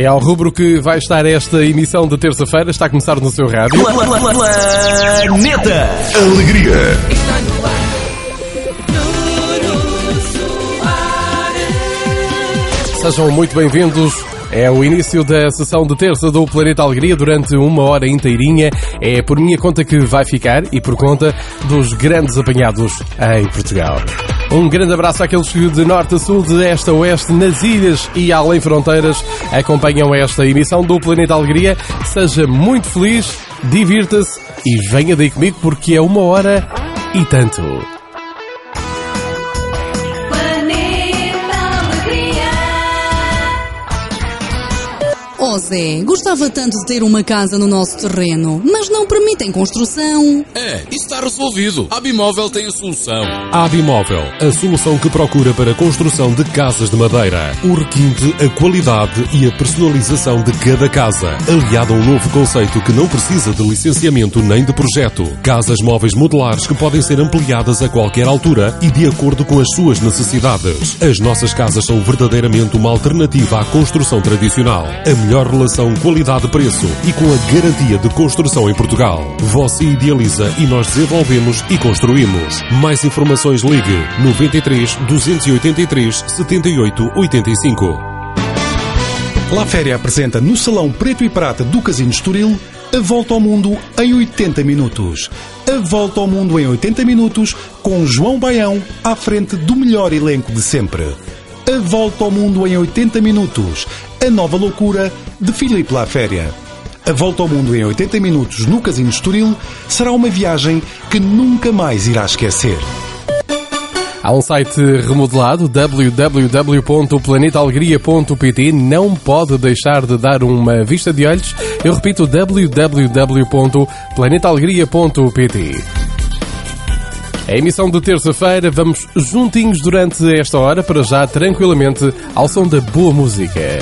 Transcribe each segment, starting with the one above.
É ao rubro que vai estar esta emissão de terça-feira. Está a começar no seu rádio. Planeta Alegria. Sejam muito bem-vindos. É o início da sessão de terça do Planeta Alegria durante uma hora inteirinha. É por minha conta que vai ficar e por conta dos grandes apanhados em Portugal. Um grande abraço àqueles que de norte a sul, de este a oeste, nas ilhas e além fronteiras, acompanham esta emissão do Planeta Alegria. Seja muito feliz, divirta-se e venha daí comigo porque é uma hora e tanto. Zé, gostava tanto de ter uma casa no nosso terreno, mas não permitem construção. É, isso está resolvido. A Bimóvel tem a solução. A Abimóvel, a solução que procura para a construção de casas de madeira. O requinte, a qualidade e a personalização de cada casa. Aliado a um novo conceito que não precisa de licenciamento nem de projeto. Casas móveis modulares que podem ser ampliadas a qualquer altura e de acordo com as suas necessidades. As nossas casas são verdadeiramente uma alternativa à construção tradicional. A melhor relação qualidade-preço e com a garantia de construção em Portugal. Você idealiza e nós desenvolvemos e construímos. Mais informações ligue 93 283 78 85. La Féria apresenta no Salão Preto e Prata do Casino Estoril a Volta ao Mundo em 80 minutos. A Volta ao Mundo em 80 minutos com João Baião à frente do melhor elenco de sempre. A Volta ao Mundo em 80 minutos. A nova loucura de Filipe La Féria. A Volta ao Mundo em 80 minutos no Casino Estoril será uma viagem que nunca mais irá esquecer. Há um site remodelado, www.planetalegria.pt. Não pode deixar de dar uma vista de olhos. Eu repito, www.planetalegria.pt. A emissão de terça-feira, vamos juntinhos durante esta hora, para já tranquilamente, ao som da boa música.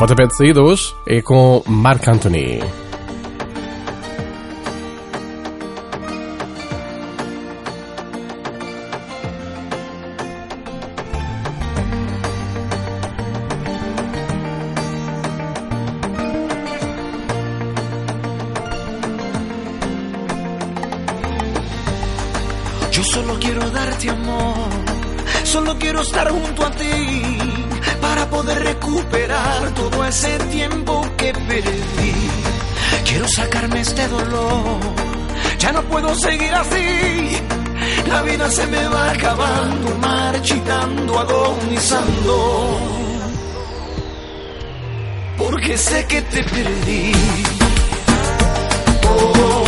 Hoje é com Marc Anthony. Yo solo quiero darte amor, solo quiero estar junto a ti para poder recuperar todo ese tiempo que perdí. Quiero sacarme este dolor, ya no puedo seguir así. La vida se me va acabando, marchitando, agonizando. Porque sé que te perdí. Oh,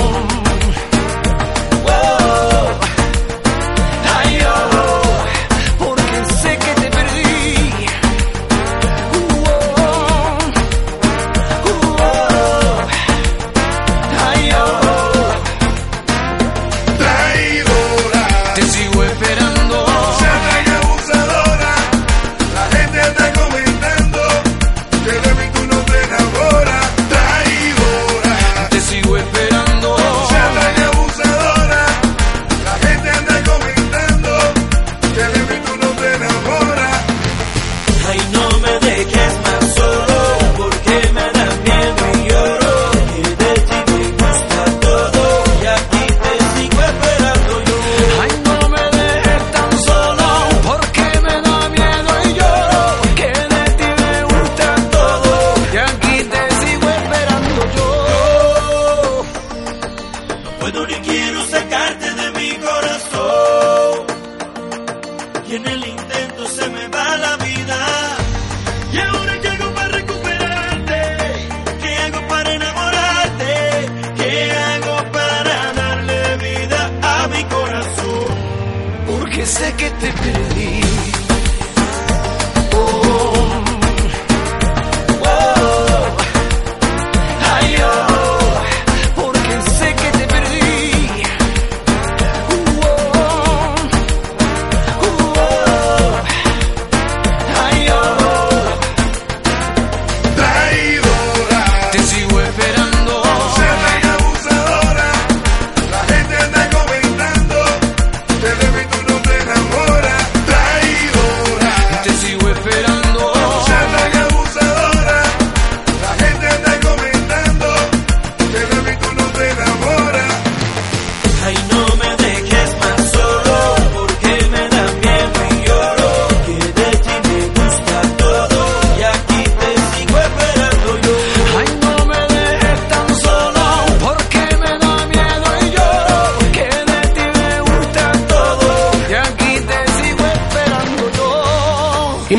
sé que te perdí.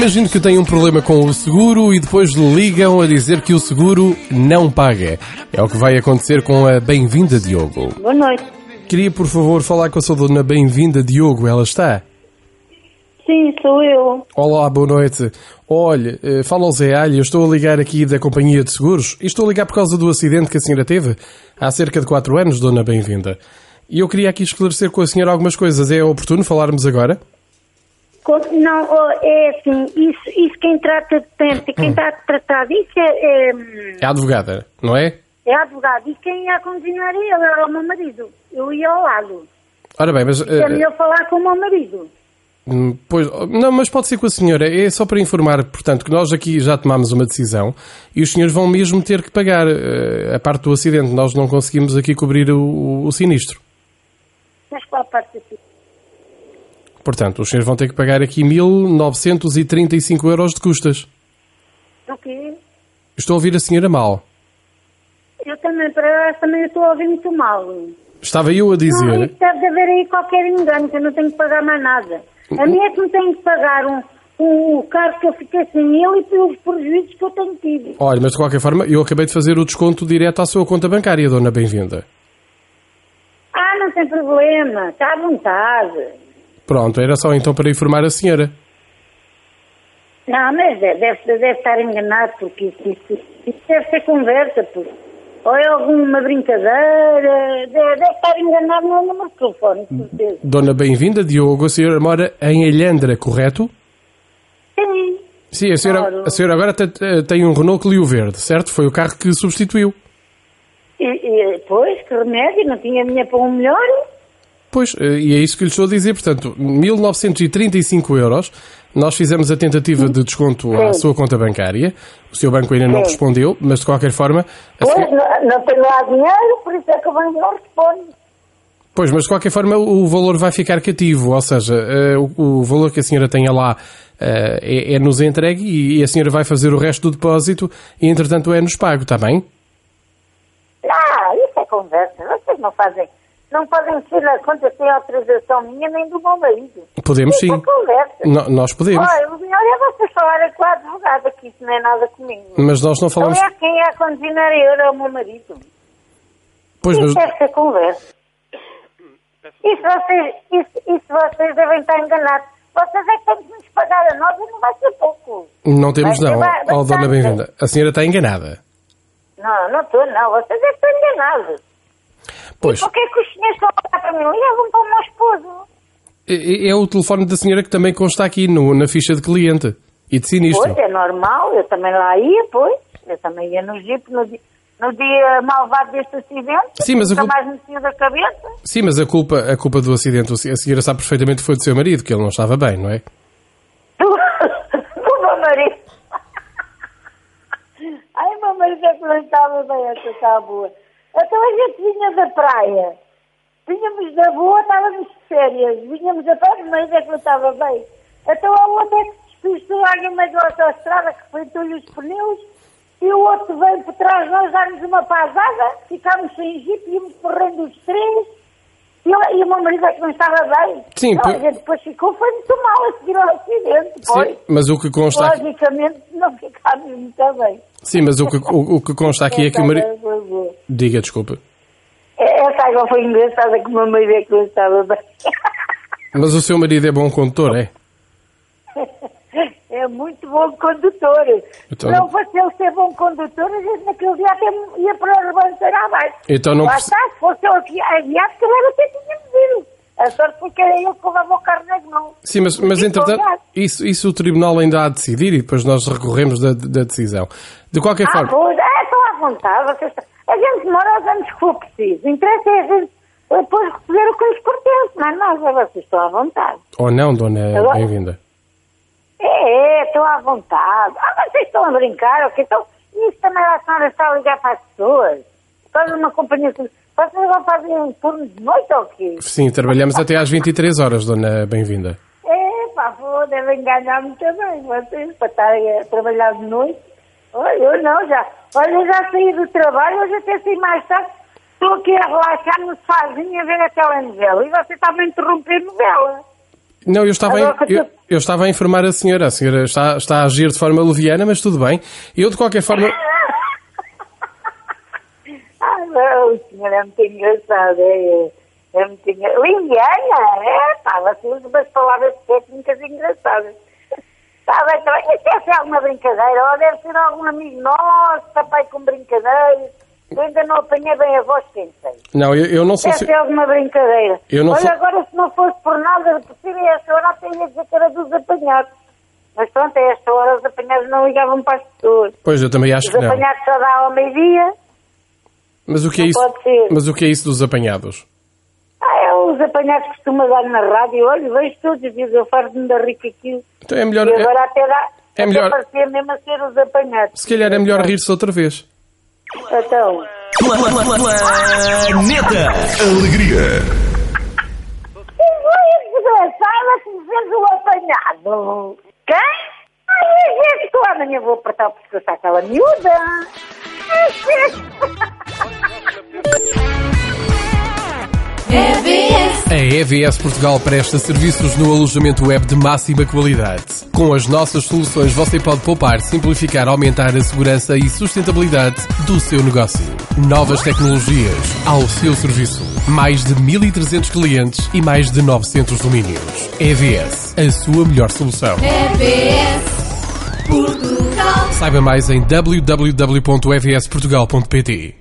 Imagino que tem um problema com o seguro e depois ligam a dizer que o seguro não paga. É o que vai acontecer com a Bem-vinda Diogo. Boa noite. Queria, por favor, falar com a sua dona Bem-vinda Diogo. Ela está? Sim, sou eu. Olá, boa noite. Olha, eh, fala ao Zé Alho, eu estou a ligar aqui da Companhia de Seguros e estou a ligar por causa do acidente que a senhora teve há cerca de 4 anos, dona Bem-vinda. E eu queria aqui esclarecer com a senhora algumas coisas. É oportuno falarmos agora? Não, oh, é assim, isso, isso quem trata, tem, quem está a tratar disso é, é, É a advogada, não é? é advogado. E quem ia condicionar ele era o meu marido. Eu ia ao lado. Ora bem, mas... É eh, melhor falar com o meu marido. Hum, Pois, não, mas pode ser com a senhora. É só para informar, portanto, que nós aqui já tomámos uma decisão e os senhores vão mesmo ter que pagar eh, a parte do acidente. Nós não conseguimos aqui cobrir o- o sinistro. Mas qual parte aqui? Portanto, os senhores vão ter que pagar aqui 1.935 euros de custas. O quê? Estou a ouvir a senhora mal. Eu também, para também estou a ouvir muito mal. Estava eu a Não, dizer... isso deve de haver aí qualquer engano, que eu não tenho que pagar mais nada. A mim é que me tenho que pagar um, um, o carro que eu fiquei sem ele e pelos prejuízos que eu tenho tido. Olha, mas de qualquer forma, eu acabei de fazer o desconto direto à sua conta bancária, dona Bem-vinda. Ah, não tem problema, está à vontade. Pronto, era só então para informar a senhora. Não, mas deve, deve, deve estar enganado, porque isso, isso, isso deve ser conversa, porque, ou é alguma brincadeira, deve, deve estar enganado no número de telefone, certeza. Dona Bem-vinda, Diogo, a senhora mora em Alhandra, correto? Sim, Sim, a senhora, Claro. a senhora agora te- tem um Renault Clio verde, certo? Foi o carro que substituiu. e, e pois, que remédio, não tinha dinheiro para um melhor. Pois, eh, e é isso que lhe estou a dizer. Portanto, 1935 euros. Nós fizemos a tentativa de desconto à sua conta bancária. O seu banco ainda não respondeu, mas de qualquer forma... Pois, senhora- não, não tenho lá dinheiro, por isso é que o banco não responde. Pois, mas de qualquer forma o valor vai ficar cativo, ou seja, eh, o, valor que a senhora tenha lá eh, é, é nos entregue e, e a senhora vai fazer o resto do depósito e entretanto é nos pago, está bem? Ah, isso é conversa. Vocês não fazem, não podem mexer na conta sem autorização minha nem do meu marido. Podemos sim. é. No- nós podemos, Olha, o melhor é vocês falarem com a advogada, que isso não é nada comigo. mas nós não falamos... Aliás, quem é a condicionar eu é o meu marido. Pois, mas, Isso deve ser conversa. Isso vocês, isso, isso vocês devem estar enganados. Vocês é que têm que nos pagar a nós e não vai ser pouco. não temos Vai- não, vai- vai oh, dona bem-vinda. A senhora está enganada. Não, não estou, não. Vocês é que estão enganados. Pois, Por que é que os senhores estão a olhar para mim? Levam para o meu esposo. é, é o telefone da senhora que também consta aqui no- na ficha de cliente e de sinistro. Pois, é normal, eu também lá ia, pois. Eu também ia no Jeep no dia, no dia malvado deste acidente. Sim, mas a culpa- mais me da cabeça. Sim, mas a culpa, a culpa do acidente, a senhora sabe perfeitamente que foi do seu marido, que ele não estava bem, não é? Do, do meu marido. Ai, meu marido é que não estava bem, essa está boa. Então a gente vinha da praia. Vinhamos da boa, estávamos de férias. Vinhamos da praia, mas é que não estava bem. Então aonde é que despistou alguém no meio da autostrada que rebentou-lhe os pneus e o outro veio por trás de nós dar-nos uma pasada, ficámos sem jipe, íamos correndo os três e, eu- e o meu marido é que não estava bem. Sim, então, por- a gente depois ficou, foi muito mal a seguir ao acidente, pois. Sim, mas o que consta aqui, Logicamente não ficámos muito bem. sim, mas o que, o, o que consta aqui é que o marido... Foi- Diga, desculpa. Essa água foi engraçada que o meu marido é que não estava bem. Mas o seu marido é bom condutor, é? É muito bom condutor. Então- Se não fosse ele ser bom condutor, a gente naquele dia até ia para a ribanceira abaixo. Então não Lá está, se fosse ele que aviado, que ele até tínhamos ido. A sorte foi que era ele que levava o carro nas mãos. Sim, mas, mas entretanto, isso, isso o tribunal ainda há de decidir e depois nós recorremos da, da decisão. De qualquer Ah, forma, pois, é, estão à vontade. Vocês, a gente demora os anos que for preciso. Interessa é a gente depois receber o que nos pertence, mas nós, vocês estão à vontade. ou não, dona bem-vinda? É, é, estão à vontade. Ah, vocês estão a brincar, ok? Então, isso também a senhora está a ligar para as pessoas. Faz uma companhia. Vocês vão fazer um turno de noite ou quê? Sim, trabalhamos até às 23 horas, dona bem-vinda. É, pá, pô, devem ganhar-me também, vocês, para estarem a trabalhar de noite. Olha, eu não, já. Olha, eu já saí do trabalho, hoje até saí mais tarde. Estou aqui a relaxar no sozinho a ver a telenovela. E você está-me a interromper a novela. Não, eu estava, Agora a, eu, eu estava a informar a senhora. A senhora está, está a agir de forma leviana, mas tudo bem. Eu, de qualquer forma. Ah, não, o senhor é muito engraçado, é, é muito engraçado. Liviana, é, você usa umas palavras técnicas engraçadas. Está bem, está bem. Isto deve ser alguma brincadeira, ou deve ser algum amigo nosso, está pai com brincadeiras. Eu ainda não apanhei bem a voz, quem sei. Não, eu, eu não sou. Deve se- ser alguma brincadeira. Eu não Olha, sou- agora se não fosse por nada de possível, a esta hora até ia dizer que era dos apanhados. Mas pronto, a esta hora os apanhados não ligavam para as pessoas. Pois, eu também acho Os que não. apanhados só dá ao meio-dia. Mas o que é isso? ser. Mas o que é isso dos apanhados? Ah, é os apanhados que costuma dar na rádio. Olha, vejo todos os dias, eu farto-me da rica aquilo. Então é melhor. E é- agora até dá. é melhor- mesmo a ser os apanhados. se calhar é melhor rir-se outra vez. Então, Planeta Alegria. quem foi desgraçada que me fez o apanhado? Quem? Ai, gente, que eu amanhã vou apertar o pescoço àquela miúda. A EVS Portugal presta serviços no alojamento web de máxima qualidade. Com as nossas soluções você pode poupar, simplificar, aumentar a segurança e sustentabilidade do seu negócio. Novas tecnologias ao seu serviço. Mais de 1.300 clientes e mais de 900 domínios. EVS, a sua melhor solução. EBS. Portugal. Saiba mais em www.evsportugal.pt.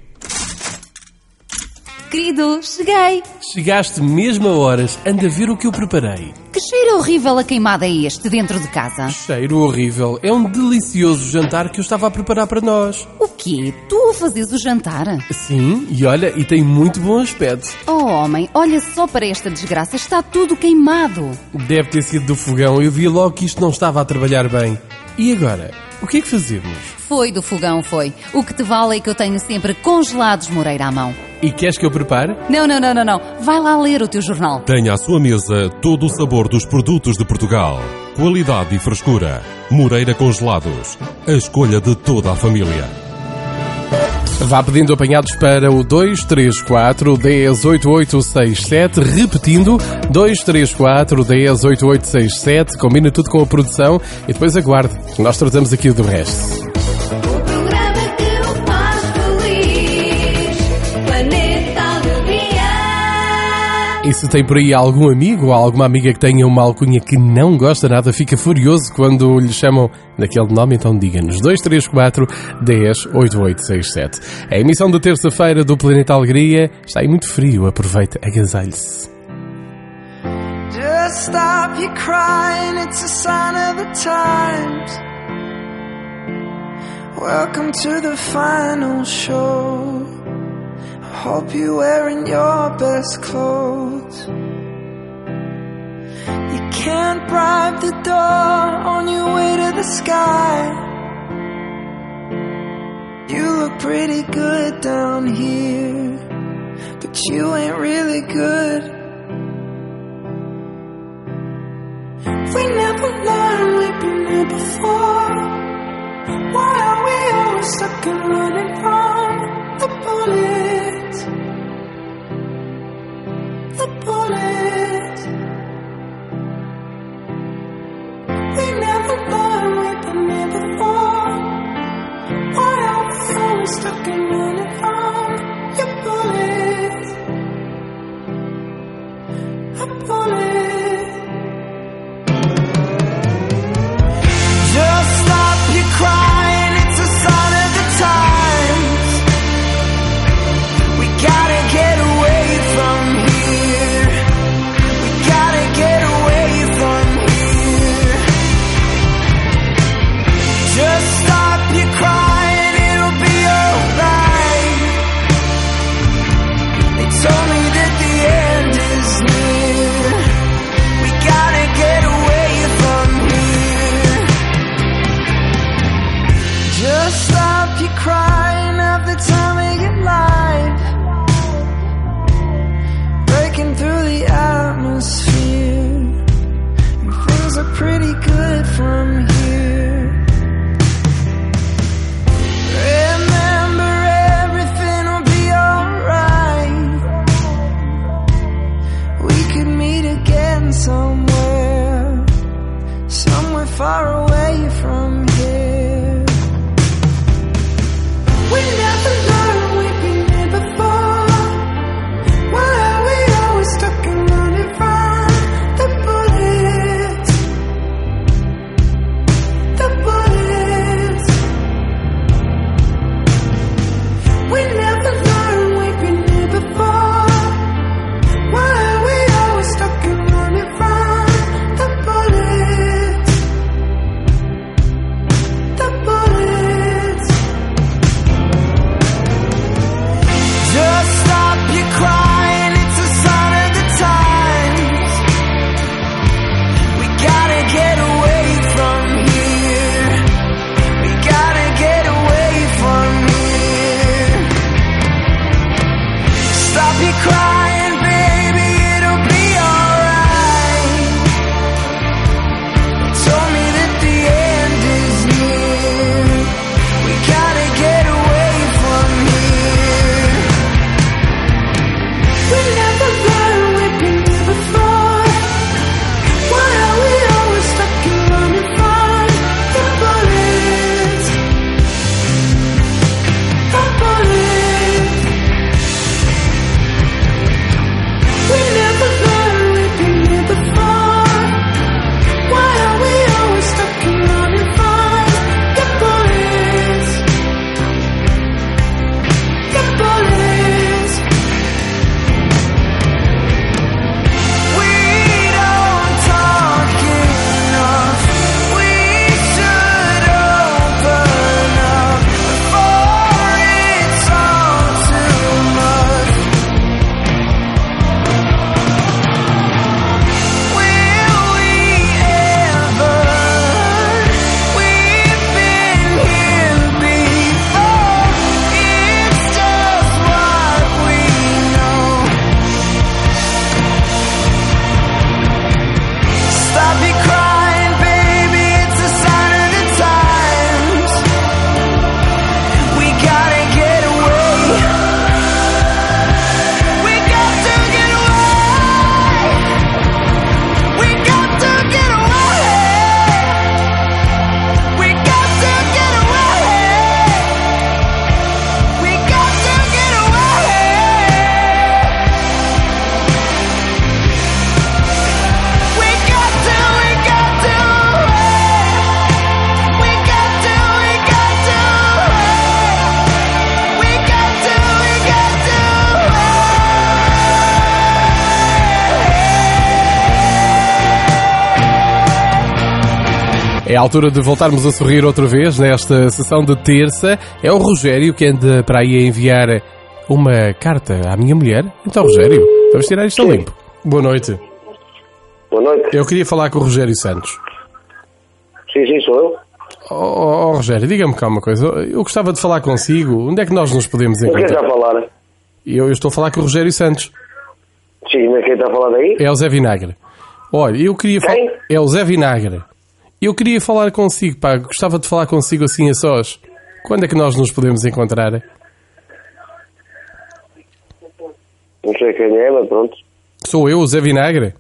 Querido, cheguei. Chegaste mesmo a horas, anda a ver o que eu preparei. Que cheiro horrível a queimada é este dentro de casa? Cheiro horrível. É um delicioso jantar que eu estava a preparar para nós. O quê? Tu fazes o jantar? Sim, e olha, e tem muito bom aspecto. Oh, homem, olha só para esta desgraça, está tudo queimado. Deve ter sido do fogão, eu vi logo que isto não estava a trabalhar bem. E agora? O que é que fazemos? Foi do fogão, foi. O que te vale é que eu tenho sempre congelados Moreira à mão. E queres que eu prepare? Não, não, não, não, não. Vai lá ler o teu jornal. Tenha à sua mesa todo o sabor dos produtos de Portugal. Qualidade e frescura. Moreira Congelados. A escolha de toda a família. Vá pedindo apanhados para o 234 108867, repetindo 234 108867, combina tudo com a produção e depois aguarde, nós tratamos aqui do resto. E se tem por aí algum amigo ou alguma amiga que tenha uma alcunha que não gosta nada, fica furioso quando lhe chamam daquele nome, então diga-nos 234 10 8867. A emissão de terça-feira do Planeta Alegria está aí muito frio, aproveite, agasalhe-se. Just stop your crying, it's a sign of the times. Welcome to the final show. Hope you're wearing your best clothes. You can't bribe the door on your way to the sky. You look pretty good down here, but you ain't really good. We never learned we've been here before. Why are we always stuck and running from the bullets? stuck in uniform. You pull it, I pull it. É a altura de voltarmos a sorrir outra vez nesta sessão de terça. É o Rogério que anda para aí a enviar uma carta à minha mulher. Então, Rogério, vamos tirar isto a limpo. Boa noite. Boa noite. Eu queria falar com o Rogério Santos. Sim, sim, sou eu. Oh, oh, oh, Rogério, diga-me cá uma coisa. Eu gostava de falar consigo. Onde é que nós nos podemos Mas quem está encontrar? a falar? Eu, eu estou a falar com o Rogério Santos. Sim, mas quem está a falar daí? É o Zé Vinagre. Olha, eu queria falar. É o Zé Vinagre. Eu queria falar consigo, pá. Gostava de falar consigo assim a sós. Quando é que nós nos podemos encontrar? Não sei quem é, mas pronto. Sou eu, o Zé Vinagre?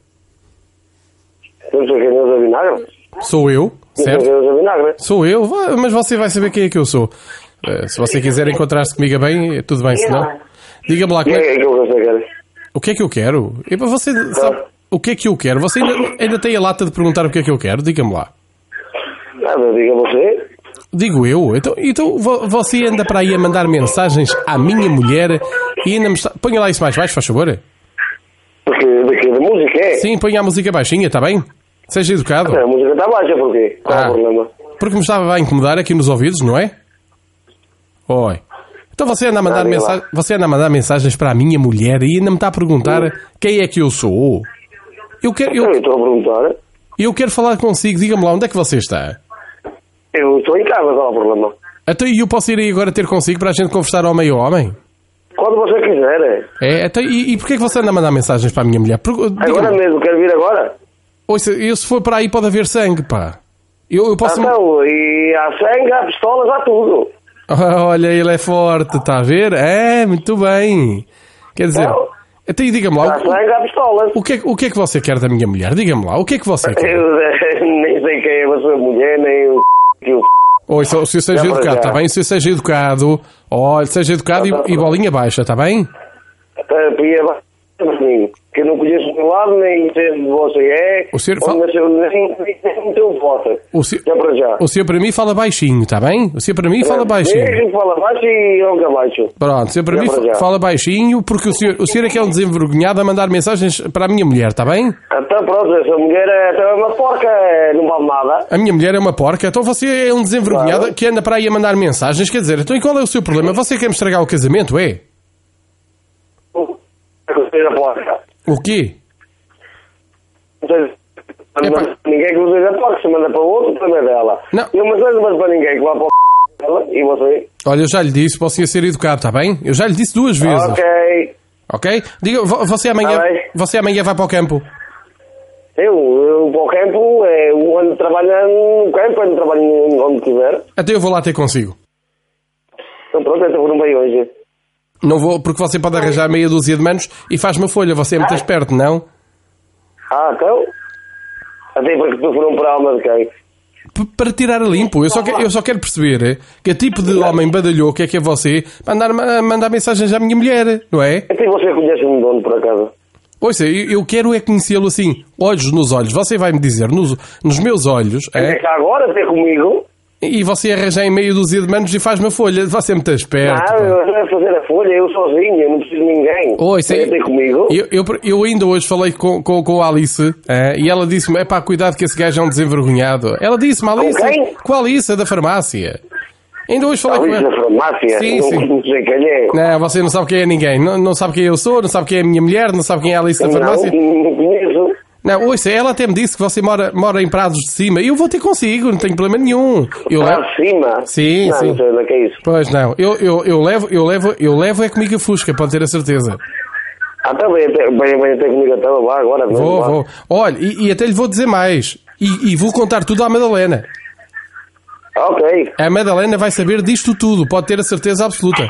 Não sei quem é o Zé Vinagre. Sou eu, Não sei certo? quem é o Zé Vinagre. Sou eu, mas você vai saber quem é que eu sou. Eh, se você quiser encontrar-se comigo bem, eh, tudo bem, se não. Diga-me lá como é é que? O que é que eu quero? E para você sabe o que é que eu quero? Você ainda, ainda tem a lata de perguntar o que é que eu quero? Diga-me lá. Ah, mas diga você. Digo eu. Então, então vo- você anda para aí a mandar mensagens à minha mulher e ainda me está... Ponha lá isso mais baixo, faz favor. Porque daqui da música é. Sim, ponha a música baixinha, está bem? Seja educado. A música está baixa, porquê? Qual é Ah. o problema? Porque me estava a incomodar aqui nos ouvidos, não é? Oi. Então você anda a mandar, Ah, você anda a mandar mensagens para a minha mulher e ainda me está a perguntar quem é que eu sou. Eu quero, Eu eu, estou a perguntar. eu quero falar consigo. Diga-me lá, onde é que você está? Eu estou em casa, qual é o problema? Até e eu posso ir aí agora ter consigo para a gente conversar homem a homem? Quando você quiser. É, até, e, e porquê que você anda a mandar mensagens para a minha mulher? Agora mesmo, quer vir agora? Ouça, eu se for para aí pode haver sangue, pá. Eu, eu posso... Então, e há sangue, há pistolas, há tudo. Olha, ele é forte, está a ver? É, muito bem. Quer dizer, Não. até aí diga-me lá, Há sangue, há pistolas. o, o, que é, o que é que você quer da minha mulher? Diga-me lá, o que é que você quer? Eu eh, nem sei quem é a sua mulher, nem o que o Ouça, se eu seja para educado, está bem? Se seja educado, olha, seja educado Tá, tá, e, e tá. bolinha baixa, está bem? Pia assim, que eu não conheço do lado, nem sei onde você é, O senhor onde fala- nasceu, nem, nem, teu voto. O senhor, Já para já. o senhor para mim fala baixinho, está bem? O senhor para mim fala baixinho. Mesmo fala baixo e onde abaixo. Pronto, o senhor para Já mim para fala baixinho porque o senhor, o senhor é que é um desenvergonhado a mandar mensagens para a minha mulher, está bem? Então pronto, essa mulher é, então é uma porca, é, não vale nada. A minha mulher é uma porca, então você é um desenvergonhado Claro. que anda para aí a mandar mensagens, quer dizer, então e qual é o seu problema? Você quer me estragar o casamento, é? É que seja porca. O quê? É ninguém que seja porca, se manda para o outro, também é dela. Não. Eu mas não mando para ninguém que vá para o dela e você. Olha, eu já lhe disse, posso ir ser educado, está bem? Eu já lhe disse duas vezes. Ok. Ok? Diga, vo- você amanhã, Tá você amanhã vai para o campo. Eu, eu para o campo, é, eu ando trabalhando no campo, ando trabalhando onde quiser. Até eu vou lá ter consigo. Então pronto, então não veio hoje. Não vou, porque você pode arranjar meia dúzia de manos e faz uma folha. Você é muito esperto, não? Ah, então? Até porque tu foram para a alma de quem? P- para tirar a limpo. Eu só, que- eu só quero perceber que tipo de homem badalhoco é que é você para andar a mandar mensagens à minha mulher, não é? Até você conhece-me de onde, por acaso? Ouça, eu, eu quero é conhecê-lo assim, olhos nos olhos. Você vai me dizer nos, nos meus olhos, É é? que agora, até comigo, E você arranja em meia dúzia de manos e faz uma folha. Você é muito esperto. ah, pá. eu vou fazer a folha, eu sozinho, eu não preciso de ninguém. Vem até comigo. eu, eu, eu ainda hoje falei com, com, com a Alice eh, e ela disse-me: é pá, cuidado que esse gajo é um desenvergonhado. Ela disse-me, Alice, quem? com a Alice da farmácia. Ainda hoje falei com ela. farmácia, Sim, não, sim. não sei quem é. Não, você não sabe quem é ninguém. Não, não sabe quem eu sou, não sabe quem é a minha mulher, não sabe quem é a Alice da farmácia. Não, não conheço. Não, ouça, ela até me disse que você mora, mora em Prados de Cima e eu vou ter consigo, não tenho problema nenhum. Eu levo... de cima? Sim, não, sim. Não é que é isso. Pois não, eu, eu, eu levo, eu levo, eu levo é comigo a Fusca, pode ter a certeza. Ah, bem, até, bem, bem até comigo até lá agora. Vou, vou. Olha, e, e até lhe vou dizer mais. E, e vou contar tudo à Madalena. Ok, A Madalena vai saber disto tudo, pode ter a certeza absoluta.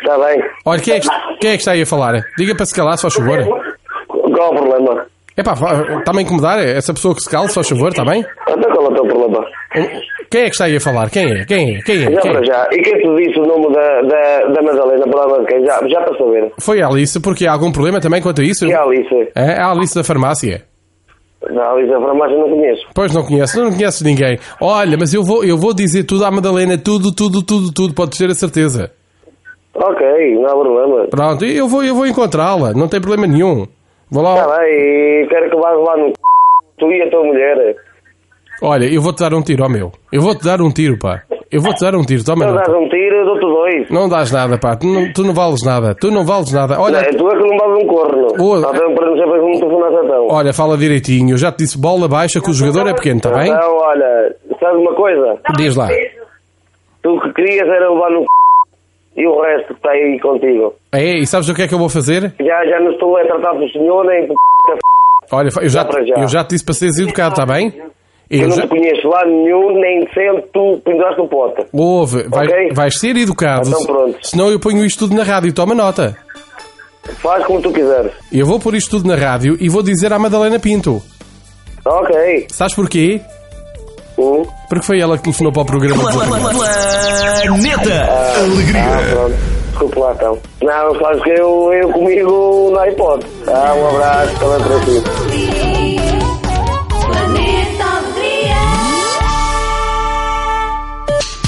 está bem. Olha, quem é, que, quem é que está aí a falar? Diga para se calar, se faz favor. Qual o problema? Epá, está-me a incomodar essa pessoa que se cala, faz favor, está bem? Até qual é o teu problema? Quem é que está aí a falar? Quem é? Quem é? Quem é? Já Quem é? já. E quem te disse o nome da, da, da Madalena, palavra de quem? Já, já para saber. Foi a Alice, porque há algum problema também quanto a isso? E a Alice? É, a Alice da farmácia. A Alice da farmácia não conheço. Pois não conheço, não conheces ninguém. Olha, mas eu vou, eu vou dizer tudo à Madalena, tudo, tudo, tudo, tudo, podes ter a certeza. Ok, não há problema. Pronto, eu vou, eu vou encontrá-la, não tem problema nenhum. Vou lá. Está bem, quero que vás lá no c... tu e a tua mulher. Olha, eu vou-te dar um tiro, ó meu. Eu vou-te dar um tiro, pá. Eu vou-te dar um tiro, toma nota. dás um tiro, eu dou-te dois. Não dás nada, pá. Tu não, tu não vales nada. Tu não vales nada. Olha, Não, tu é que não vales um corno. Para não saber como então. olha, fala direitinho. Eu já te disse bola baixa que o jogador é pequeno, está bem? Então, olha, sabes uma coisa? Diz lá. Tu que querias era levar no c... e o resto que está aí contigo. É, e sabes o que é que eu vou fazer? Já, já não estou a tratar do senhor nem por. Olha, eu já, Já eu já te disse para seres educado, está bem? Eu Eu não já... te conheço lá nenhum, nem sempre tu penduraste o pote. Ouve, vai, Ok. vais ser educado. Então pronto. Senão eu ponho isto tudo na rádio. Toma nota. Faz como tu quiseres. Eu vou pôr isto tudo na rádio e vou dizer à Madalena Pinto. Ok. Sabes porquê? Hum. Porque foi ela que telefonou para o programa. Planeta Ah, Alegria. pronto. Desculpa lá então. Não, sabes que eu, eu comigo não há hipótese. Ah, um abraço também para ti.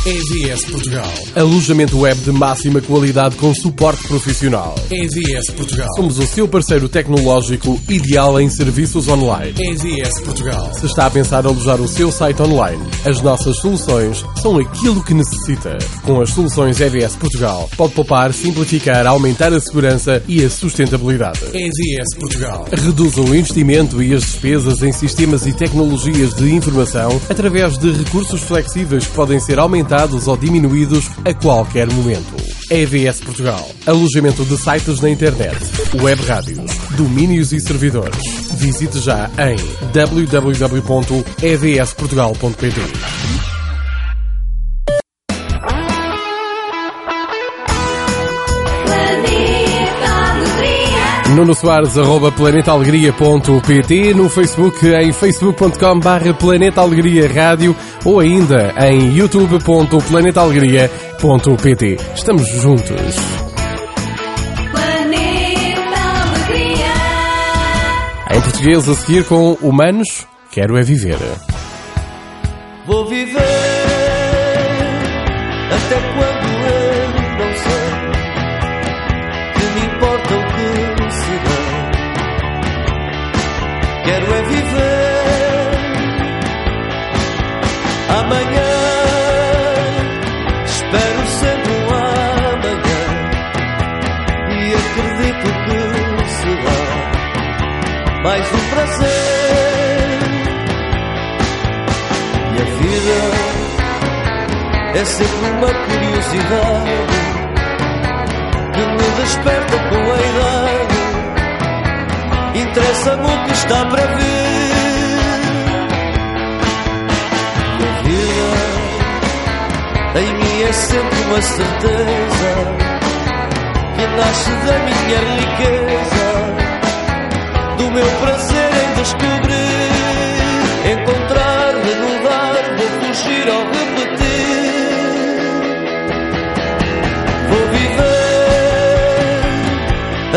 EVS Portugal. Alojamento web de máxima qualidade com suporte profissional. EVS Portugal. Somos o seu parceiro tecnológico ideal em serviços online. EVS Portugal. Se está a pensar alojar o seu site online, as nossas soluções são aquilo que necessita. Com as soluções EVS Portugal, pode poupar, simplificar, aumentar a segurança e a sustentabilidade. EVS Portugal. Reduz o investimento e as despesas em sistemas e tecnologias de informação através de recursos flexíveis que podem ser aumentados ou diminuídos a qualquer momento. EVS Portugal. Alojamento de sites na internet, web rádios, domínios e servidores. Visite já em www.evsportugal.pt. Nuno Soares, arroba planetaalegria.pt, no Facebook em facebook.com barra Planeta Alegria Rádio ou ainda em youtube.planetaalegria.pt. Estamos juntos. Planeta Alegria. Em português a seguir com Humanos, quero é viver. Vou viver até quando acredito que será mais um prazer. E a vida é sempre uma curiosidade que me desperta com a idade. Interessa-me o que está para vir. E a vida em mim é sempre uma certeza que nasce da minha riqueza, do meu prazer em descobrir, encontrar, renovar, vou fugir ou repetir. Vou viver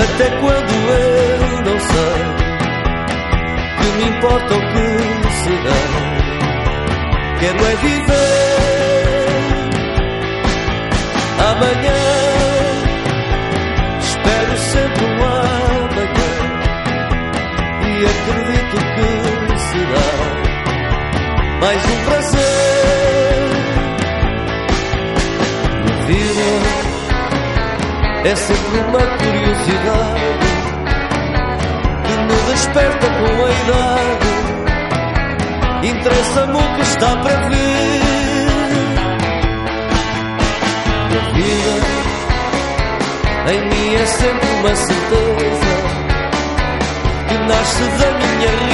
até quando eu não sei que me importa o que será. Quero é viver mais um prazer. A vida é sempre uma curiosidade que me desperta com a idade. Interessa-me o que está para vir. E a vida em mim é sempre uma certeza que nasce da minha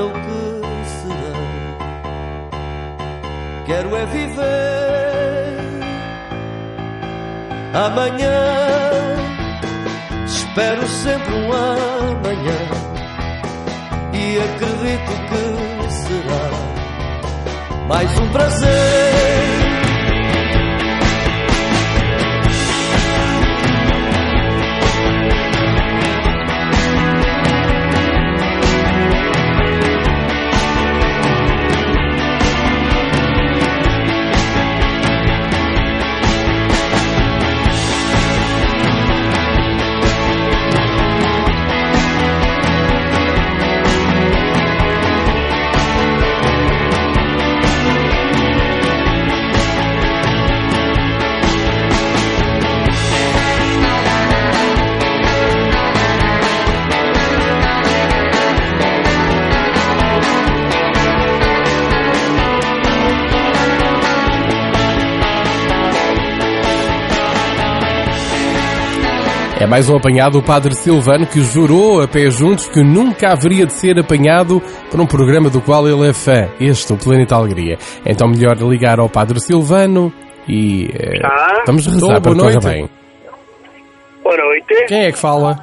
o que será. Quero é viver amanhã. Espero sempre um amanhã e acredito que será mais um prazer. É mais um apanhado o Padre Silvano que jurou a pé juntos que nunca haveria de ser apanhado por um programa do qual ele é fã, este, o Planeta Alegria. Então melhor ligar ao Padre Silvano e Tá. vamos rezar Estou, para que corra bem. Boa noite. Quem é que fala?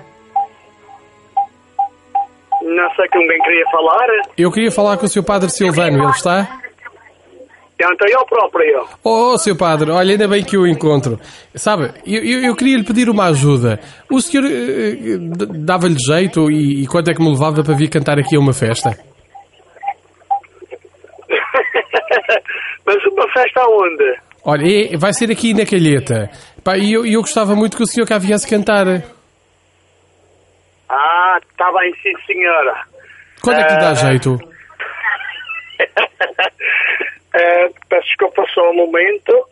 Não sei com quem queria falar. Eu queria falar com o seu Padre Silvano, ele está? Então eu próprio. Oh, seu padre, olha, ainda bem que o encontro. Sabe, eu, eu, eu queria lhe pedir uma ajuda. O senhor eh, eh, dava-lhe jeito e, e quanto é que me levava para vir cantar aqui a uma festa? Mas uma festa aonde? Olha, é- vai ser aqui na Calheta. Pá, e eu, eu gostava muito que o senhor cá viesse cantar. Ah, está bem, sim senhora. Quando é que lhe dá Ah. jeito? Eh, peço desculpa só um momento.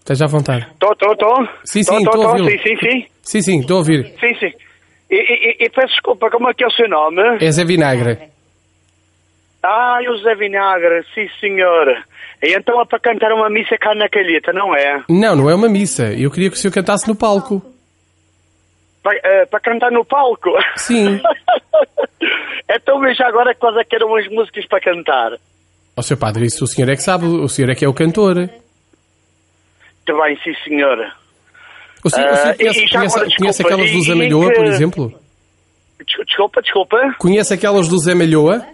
Esteja à vontade. Estou, estou, estou. Sim, sim, estou a ouvi-lo. Sim, sim, sim. Sim, sim, estou a ouvir. Sim, sim. E, e- e- peço desculpa, como é que é o seu nome? É Zé Vinagre. Ah, o Zé Vinagre, sim senhora. E então é para cantar uma missa cá na calheta, não é? Não, não é uma missa. Eu queria que o senhor cantasse no palco. Para, eh, para cantar no palco? Sim. então veja agora quais é que eram as músicas para cantar. Ó, seu padre, isso o senhor é que sabe. O senhor é que é o cantor. Bem, sim senhora. O senhor, o senhor e- conhece, e já conhece- desculpa, aquelas do Zé Malhoa, que- por exemplo? Des- Desculpa, desculpa. Conhece aquelas do Zé Malhoa?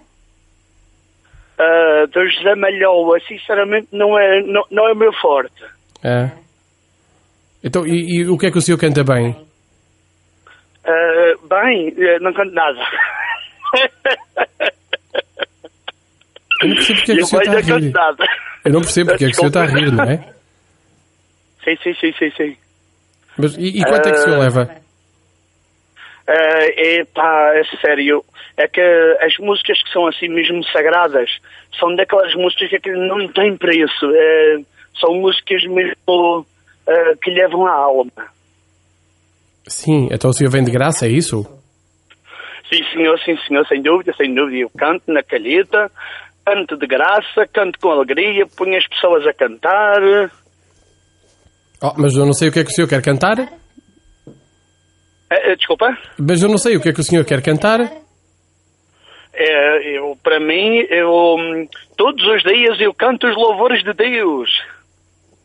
Uh, do José Malhoa, sinceramente, não é, não, não é o meu forte. É. Então, e, e o que é que o senhor canta bem? Uh, bem, eh, não canto nada. Eu não percebo porque é que Eu o senhor bem está a rir. Eu não percebo porque é que o senhor está a rir, não é? Sim, sim, sim, sim, sim. Mas, e, e quanto é que o senhor Ah. leva? Uh, é pá, é sério. É que as músicas que são assim mesmo sagradas são daquelas músicas que não têm preço. Eh, são músicas mesmo eh, que levam a alma. Sim, então o senhor vem de graça, é isso? Sim, senhor, sim, senhor, sem dúvida, sem dúvida. Eu canto na calheta, canto de graça, canto com alegria, ponho as pessoas a cantar. Oh, mas eu não sei o que é que o senhor quer cantar. Eh, eh, desculpa? Mas eu não sei o que é que o senhor quer cantar. É, eu, para mim, eu, todos os dias eu canto os louvores de Deus.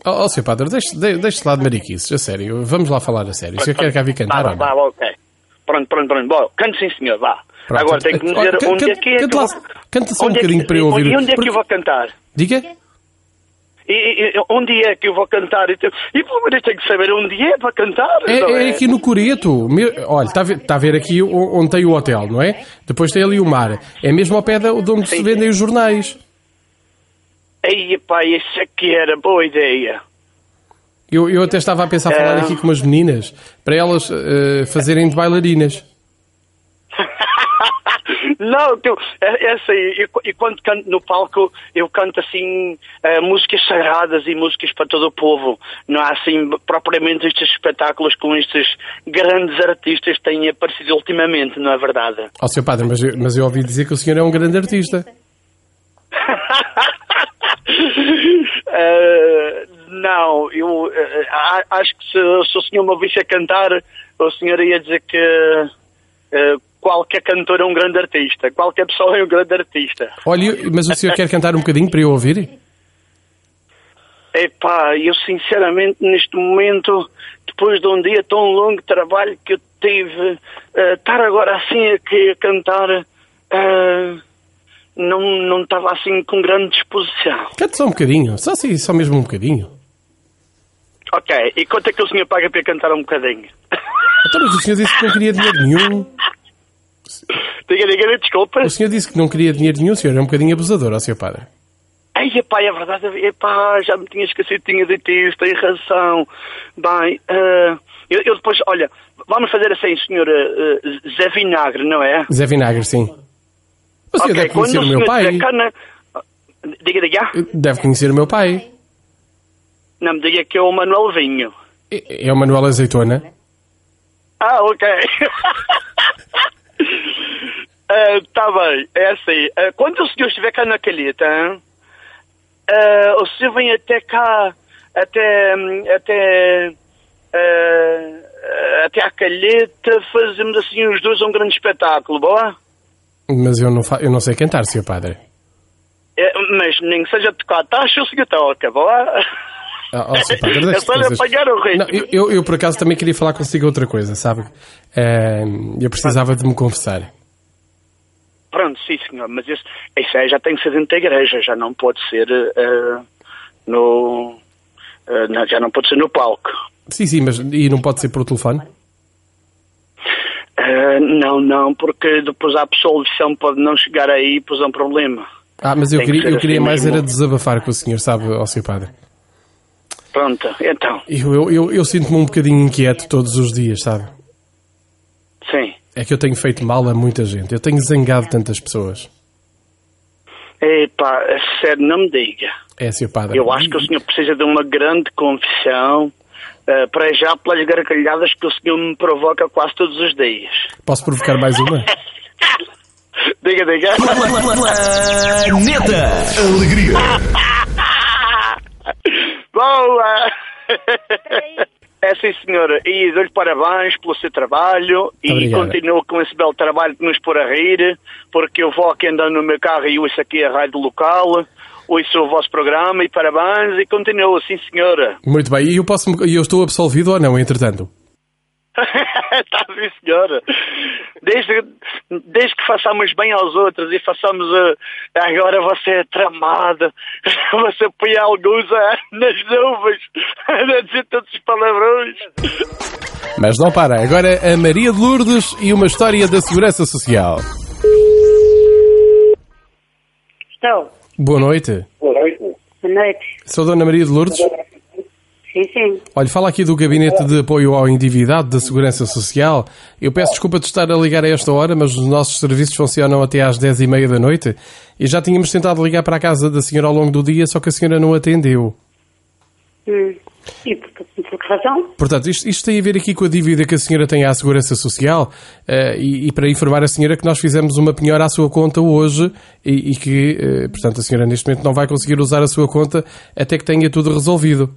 Oh, oh senhor padre, deixe, de- deixe de mariquices, a sério. Vamos lá falar a sério. O senhor quer cá vir cantar Vá, vá, ok. Pronto, pronto, pronto. Bom, canto sim, senhor, vá. Pronto. Agora tem que me dizer can- onde é que é canta vou... canta só um onde é que- bocadinho para eu ouvir. E onde é que eu vou cantar? Diga? E, e- onde é que eu vou cantar? E, pelo menos tenho que saber onde é para cantar. É, não é aqui no Coreto. Olha, está a, ver, está a ver aqui onde tem o hotel, não é? Depois tem ali o mar. É mesmo ao pé de onde se vendem os jornais. Ei, pá, isso aqui era boa ideia. Eu, eu até estava a pensar falar É. aqui com umas meninas para elas eh, fazerem de bailarinas. Não, tu, é, é assim, e, e quando canto no palco, eu canto assim eh, músicas sagradas e músicas para todo o povo. Não há assim propriamente estes espetáculos com estes grandes artistas que têm aparecido ultimamente, não é verdade? Ó, Sr. Padre, mas eu, mas eu ouvi dizer que o senhor é um grande artista. Eh, não, eu a- acho que se, se o senhor me ouvisse a cantar, o senhor ia dizer que qualquer cantor é um grande artista, qualquer pessoa é um grande artista. Olha, mas o senhor quer cantar um bocadinho para eu ouvir? Epá, eu sinceramente neste momento, depois de um dia tão longo de trabalho que eu tive, eh, estar agora assim a cantar, eh, não não estava assim com grande disposição. Cante só um bocadinho. Só assim, só mesmo um bocadinho. Ok, e quanto é que o senhor paga para cantar um bocadinho? Então, mas o senhor disse que não queria dinheiro nenhum. diga, diga, desculpa. O senhor disse que não queria dinheiro nenhum, senhor. É um bocadinho abusador, ó, Sr. Padre. Ai, epá, é verdade, epá, já me tinha esquecido, tinha dito isso, tem razão. Bem, eh, eu, eu depois, olha, vamos fazer assim, senhor eh, eh, Zé Vinagre, não é? Zé Vinagre, sim. O senhor Ok, deve conhecer quando o meu pai. tiver cá na- Diga, diga. Deve conhecer o meu pai. Não me diga que é o Manuel Vinho. É o Manuel Azeitona. Ah, ok. Está bem, é assim. eh, quando o senhor estiver cá na calheta, eh, o senhor vem até cá, até, até, até à calheta, fazemos assim os dois um grande espetáculo, boa? Mas eu não, eu não sei cantar, Sr. Padre. É, mas nem que seja tocar taxa, o senhor toca, boa? Ah, oh, Sr. Padre, É coisas. apanhar o ritmo. Não, eu, eu, eu, por acaso, também queria falar consigo outra coisa, sabe? Eu precisava de me confessar. Pronto, sim, senhor, mas isso, isso aí já tem que ser dentro da igreja, já não pode ser eh, no. eh, não, já não pode ser no palco. Sim, sim, mas e não pode ser por telefone? Eh, não, não, porque depois a absolvição pode não chegar aí, pois é um problema. Ah, mas eu Tem que queria, ser eu queria assim mais mesmo. era desabafar com o senhor, sabe, ó Sr. Padre? Pronto, então, Eu, eu, eu, eu sinto-me um bocadinho inquieto todos os dias, sabe? sim. É que eu tenho feito mal a muita gente. Eu tenho zangado tantas pessoas. Epá, a sério, não me diga. É, Sr. Padre. Eu acho que o senhor precisa de uma grande confissão, eh, para já pelas gargalhadas que o senhor me provoca quase todos os dias. Posso provocar mais uma? Diga, diga. Planeta Alegria. Boa! Sim, senhora. E dou-lhe parabéns pelo seu trabalho e continuo com esse belo trabalho que nos pôr a rir, porque eu vou aqui andando no meu carro e ouço aqui a rádio local, ouço o vosso programa e parabéns e continuo, sim, senhora. Muito bem. E eu, posso, e eu estou absolvido ou não, entretanto? Está sim, senhora. Desde, desde que façamos bem aos outros e façamos. eh, agora você é tramada, você põe alguns eh, nas nuvens a dizer todos os palavrões. Mas não para. Agora a Maria de Lourdes e uma história da Segurança Social. Estou. Boa noite. Boa noite. Sou Dona Maria de Lourdes. Sim, sim. Olha, fala aqui do Gabinete de Apoio ao Endividado da Segurança Social. Eu peço desculpa de estar a ligar a esta hora, mas os nossos serviços funcionam até às 10h30 da noite e já tínhamos tentado ligar para a casa da senhora ao longo do dia, só que a senhora não atendeu. Hum. E por, por que razão? Portanto, isto, isto tem a ver aqui com a dívida que a senhora tem à Segurança Social eh, e, e para informar a senhora que nós fizemos uma penhora à sua conta hoje e, e que, eh, portanto, a senhora neste momento não vai conseguir usar a sua conta até que tenha tudo resolvido.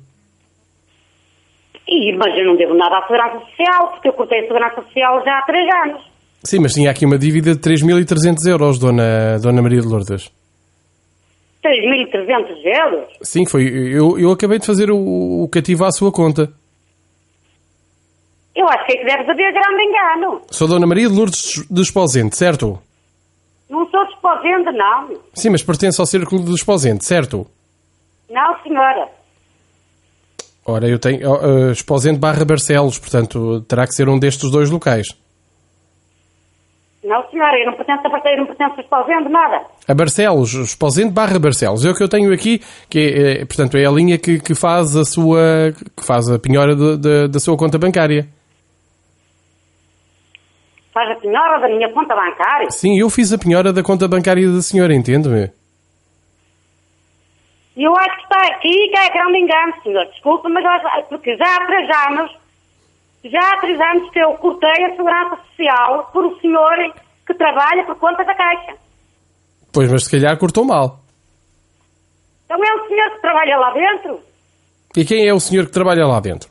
E, mas eu não devo nada à Segurança Social, porque eu cortei a Segurança Social já há três anos. Sim, mas tinha aqui uma dívida de 3.300 euros, Dona, Dona Maria de Lourdes. 3.300 euros? Sim, foi. Eu, eu acabei de fazer o, o cativo à sua conta. Eu acho que deve haver grande engano. Sou Dona Maria de Lourdes de Esposente, certo? Não sou despojente, não. Sim, mas pertence ao Círculo de Esposente, certo? Não, senhora. Ora, eu tenho uh, Esposente barra Barcelos, portanto terá que ser um destes dois locais. Não, senhora, eu não pertenço a parceiro, não pertenço a despojente, nada. A Barcelos, Esposente barra Barcelos. É o que eu tenho aqui, que é, é, portanto, é a linha que, que faz a sua, que faz a penhora de- de- da sua conta bancária. Faz a senhora da minha conta bancária. Sim, eu fiz a penhora da conta bancária da senhora, entende-me? E eu acho que está aqui que é grande engano, senhor. Desculpa, mas eu porque já há três anos, já há três anos que eu cortei a segurança social por o senhor que trabalha por conta da Caixa. Pois, mas se calhar cortou mal. Então é o senhor que trabalha lá dentro? E quem é o senhor que trabalha lá dentro?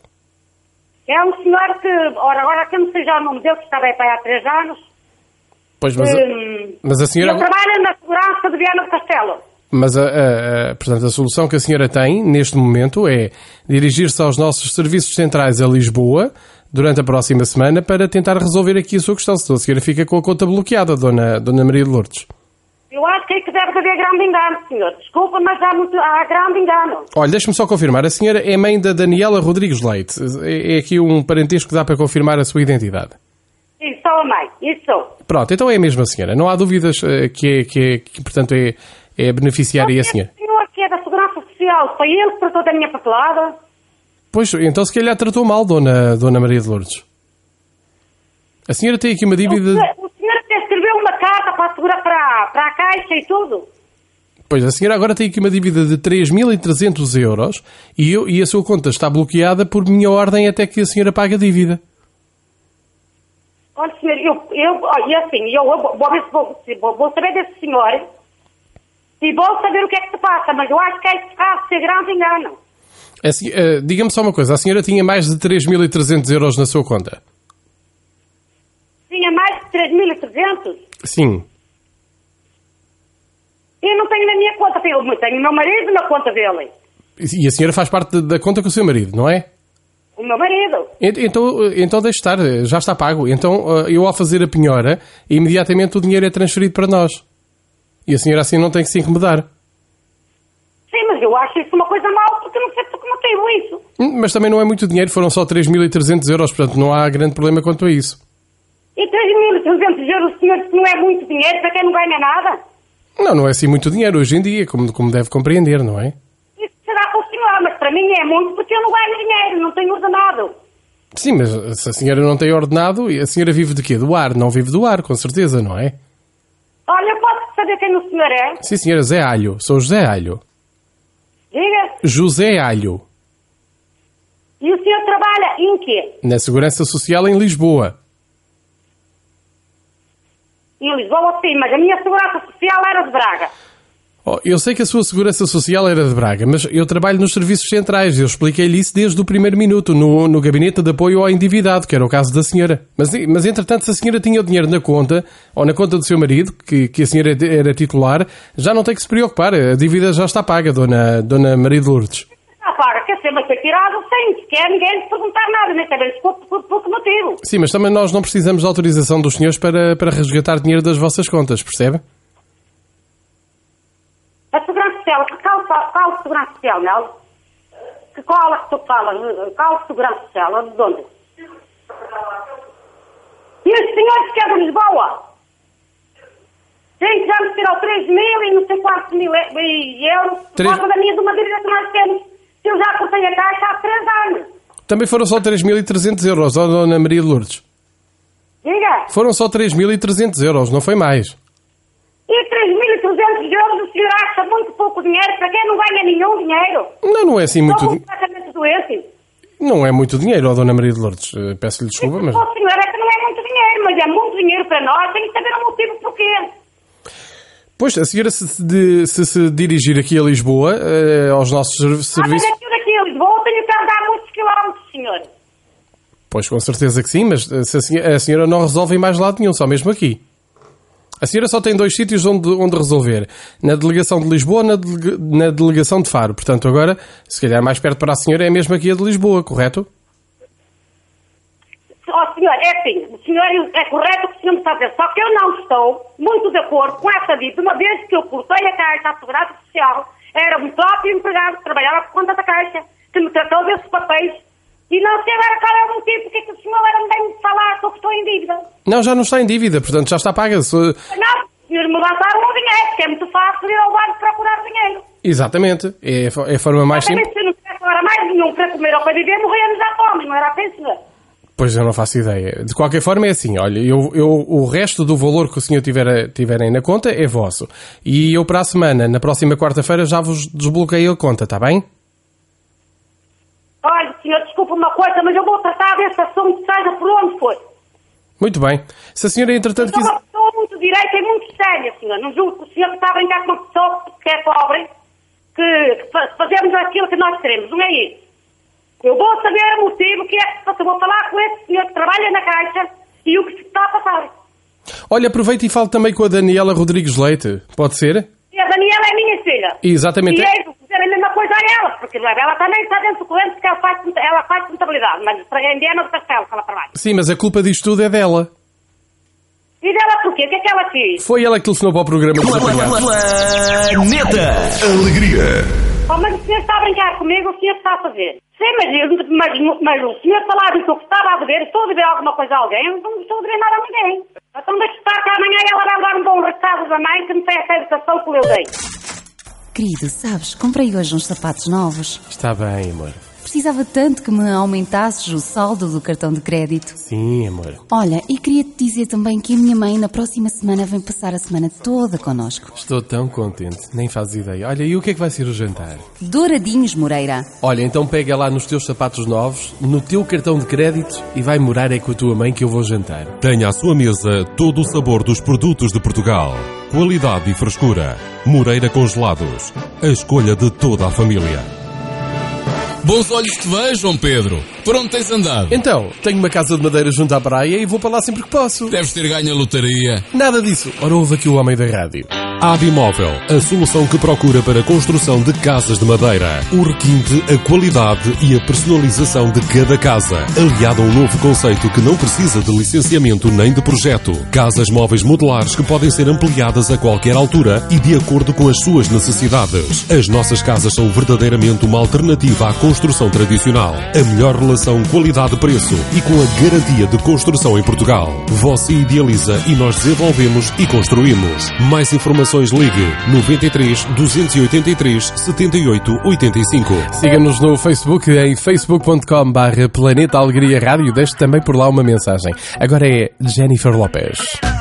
É um senhor que, ora, agora que não sei já o nome dele, que estava aí para há três anos. Pois, mas, Hum, mas a senhora... Ele trabalha na segurança de Viana do Castelo. Mas a, a- a- portanto, a solução que a senhora tem neste momento é dirigir-se aos nossos serviços centrais a Lisboa durante a próxima semana para tentar resolver aqui a sua questão. Senão a senhora fica com a conta bloqueada, Dona, Dona Maria de Lourdes. Eu acho que é que deve haver grande engano, senhor. Desculpa, mas há, muito, há grande engano. Olha, deixe-me só confirmar. A senhora é mãe da Daniela Rodrigues Leite. É, é aqui um parentesco que dá para confirmar a sua identidade. Sim, sou a mãe. Isso sou. Pronto, então é a mesma senhora. Não há dúvidas eh, que, é, que, é, que portanto, é, é e a senhora. O senhor que é da segurança social, foi ele que tratou da minha papelada. Pois, então se calhar tratou mal, Dona, Dona Maria de Lourdes. A senhora tem aqui uma dívida... de- O senhor até escreveu uma carta para, a segura, para, para a Caixa e tudo. Pois, a senhora agora tem aqui uma dívida de 3.300 euros e, eu, e a sua conta está bloqueada por minha ordem até que a senhora pague a dívida. Olha, senhor, eu, eu, e assim, eu vou, vou, vou, vou, vou saber desse senhor e vou saber o que é que se passa, mas eu acho que é caso ser grande engano. Assim, eh, Diga-me só uma coisa, a senhora tinha mais de 3.300 euros na sua conta? Tinha mais de 3.300. Sim. Eu não tenho na minha conta, tenho, tenho o meu marido na conta dele. E a senhora faz parte da conta com o seu marido, não é? O meu marido. Ent- Então, eh, então deixe estar, eh, já está pago. Então, eu ao fazer a penhora, imediatamente o dinheiro é transferido para nós. E a senhora assim não tem que se incomodar. Sim, mas eu acho isso uma coisa mal porque não sei por que motivo isso. Hum, Mas também não é muito dinheiro, foram só 3.300 euros, portanto não há grande problema quanto a isso. E 3.300 euros, o senhor não é muito dinheiro para quem não ganha nada. Não, não é assim muito dinheiro hoje em dia, como, como deve compreender, não é? Isso será para o senhor, mas para mim é muito porque eu não ganho dinheiro, não tenho ordenado. Sim, mas se a senhora não tem ordenado, a senhora vive de quê? Do ar? Não vive do ar, com certeza, não é? Olha, eu posso saber quem o senhor é? Sim, senhora, Zé Alho. Sou José Alho. Diga. José Alho, E o senhor trabalha em quê? na Segurança Social em Lisboa. Em Lisboa, sim, mas a minha segurança social era de Braga. Oh, eu sei que a sua Segurança Social era de Braga, mas eu trabalho nos serviços centrais. Eu expliquei-lhe isso desde o primeiro minuto, no, no Gabinete de Apoio ao Endividado, que era o caso da senhora. Mas, mas entretanto, se a senhora tinha o dinheiro na conta, ou na conta do seu marido, que, que a senhora era titular, já não tem que se preocupar. A dívida já está paga, dona, dona Maria de Lourdes. Ah, paga, quer ser, mas foi tirado sem sequer ninguém lhe perguntar nada, nem saber por, por, por que motivo. Sim, mas também nós não precisamos de autorização dos senhores para, para resgatar dinheiro das vossas contas, percebe? A segurança social, qual, qual segurança social, não? Que qual é que tu falas? Qual segurança social? De onde? E os senhores que é de Lisboa? Sim, já me tirou 3 mil e não sei quantos mil euros por causa da minha de uma dívida que nós temos. Eu já cortei a caixa há 3 anos. Também foram só 3.300 euros, ó dona Maria de Lourdes. Diga. Foram só 3.300 euros, não foi mais. E 3.300 euros o senhor acha muito pouco dinheiro para quem não ganha nenhum dinheiro? Não, não é assim muito... Estou di- completamente doente. Não é muito dinheiro, ó dona Maria de Lourdes. Eh, Peço-lhe desculpa, mas... O senhor é que não é muito dinheiro, mas é muito dinheiro para nós. Tem que saber o motivo porquê. Pois, a senhora se se, se, se dirigir aqui a Lisboa, eh, aos nossos servi- Ah, mas serviços... daqui a Lisboa tenho que andar muitos quilómetros, senhor. Pois, com certeza que sim, mas eh, a, senhora, a senhora não resolve em mais lado nenhum, só mesmo aqui. A senhora só tem dois sítios onde, onde resolver. Na delegação de Lisboa na, delega- na delegação de Faro. Portanto, agora, se calhar mais perto para a senhora é mesmo aqui a de Lisboa, correto? Ó, senhor, é assim, o senhor é correto o que o senhor me está a dizer, só que eu não estou muito de acordo com essa dita, uma vez que eu cortei a caixa à Segurança Social, era o próprio empregado que trabalhava por conta da caixa, que me tratou desses papéis, e não sei agora qual é o motivo, porque é que o senhor era me bem falar sobre que estou em dívida. Não, já não está em dívida, portanto já está paga. Se- Não, o senhor me lançaram o dinheiro, porque é muito fácil ir ao banco procurar dinheiro. Exatamente. É, a é a forma mais Também simples. se não tivesse agora mais nenhum para comer ou para viver, morríamos à fome, não era assim, senhor? Pois eu não faço ideia. De qualquer forma é assim, olha, eu, eu, o resto do valor que o senhor tiver, tiverem na conta é vosso. E eu para a semana, na próxima quarta-feira, já vos desbloqueio a conta, está bem? Olha, senhor, desculpa uma coisa, mas eu vou tratar desse assunto, seja por onde for. Muito bem. Se a senhora, entretanto, Sou quiser... uma pessoa muito direita e muito séria, senhor. Não julgo que o senhor está a brincar com uma pessoa que é pobre, que, que fa- fazemos aquilo que nós queremos, não é isso? Eu vou saber o motivo que é que eu vou falar com esse senhor que trabalha na caixa e o que se está a passar. Olha, aproveita e fale também com a Daniela Rodrigues Leite. Pode ser? E a Daniela é minha filha. Exatamente. E é mesma coisa a ela, porque ela também está dentro do cliente porque ela faz, ela faz contabilidade, mas para a Indiana do Castelo que ela trabalha. Sim, mas a culpa disto tudo é dela. E dela porquê? O que é que ela fez? Foi ela que telefonou para o programa. Planeta Alegria. Oh, mas o senhor está a brincar comigo, o senhor está a fazer. Sim, mas, mas, mas o senhor falar do que eu estava a dever, estou a dever alguma coisa a alguém, eu não estou a dever nada a ninguém. Então deixa estar que amanhã ela vai dar um bom recado da mãe que me tem essa educação que eu dei. Querido, sabes, comprei hoje uns sapatos novos. Está bem, amor. Precisava tanto que me aumentasses o saldo do cartão de crédito. Sim, amor. Olha, e queria-te dizer também que a minha mãe na próxima semana vem passar a semana toda connosco. Estou tão contente, nem fazes ideia. Olha, e o que é que vai ser o jantar? Douradinhos, Moreira. Olha, então pega lá nos teus sapatos novos, no teu cartão de crédito e vai morar é com a tua mãe que eu vou jantar. Tenha à sua mesa todo o sabor dos produtos de Portugal. Qualidade e frescura. Moreira Congelados. A escolha de toda a família. Bons olhos te vejam, Pedro. Por onde tens andado? Então, tenho uma casa de madeira junto à praia e vou para lá sempre que posso. Deves ter ganho a lotaria. Nada disso. Ora, ouve aqui o homem da rádio. Abimóvel, a solução que procura para a construção de casas de madeira. O requinte, a qualidade e a personalização de cada casa. Aliado a um novo conceito que não precisa de licenciamento nem de projeto. Casas móveis modulares que podem ser ampliadas a qualquer altura e de acordo com as suas necessidades. As nossas casas são verdadeiramente uma alternativa à construção tradicional. A melhor relação qualidade-preço e com a garantia de construção em Portugal. Você idealiza e nós desenvolvemos e construímos. Mais informações ligue 93 283 78 85. Siga-nos no Facebook em facebook.com barra Planeta Alegria Rádio. Deixe também por lá uma mensagem. Agora é Jennifer Lopes.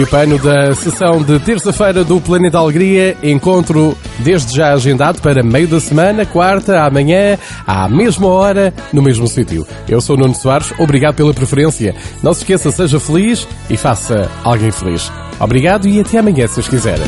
O pano da sessão de terça-feira do Planeta Alegria. Encontro desde já agendado para meio da semana, quarta, amanhã, à mesma hora, no mesmo sítio. Eu sou Nuno Soares, obrigado pela preferência. Não se esqueça, seja feliz e faça alguém feliz. Obrigado e até amanhã, se os quiser.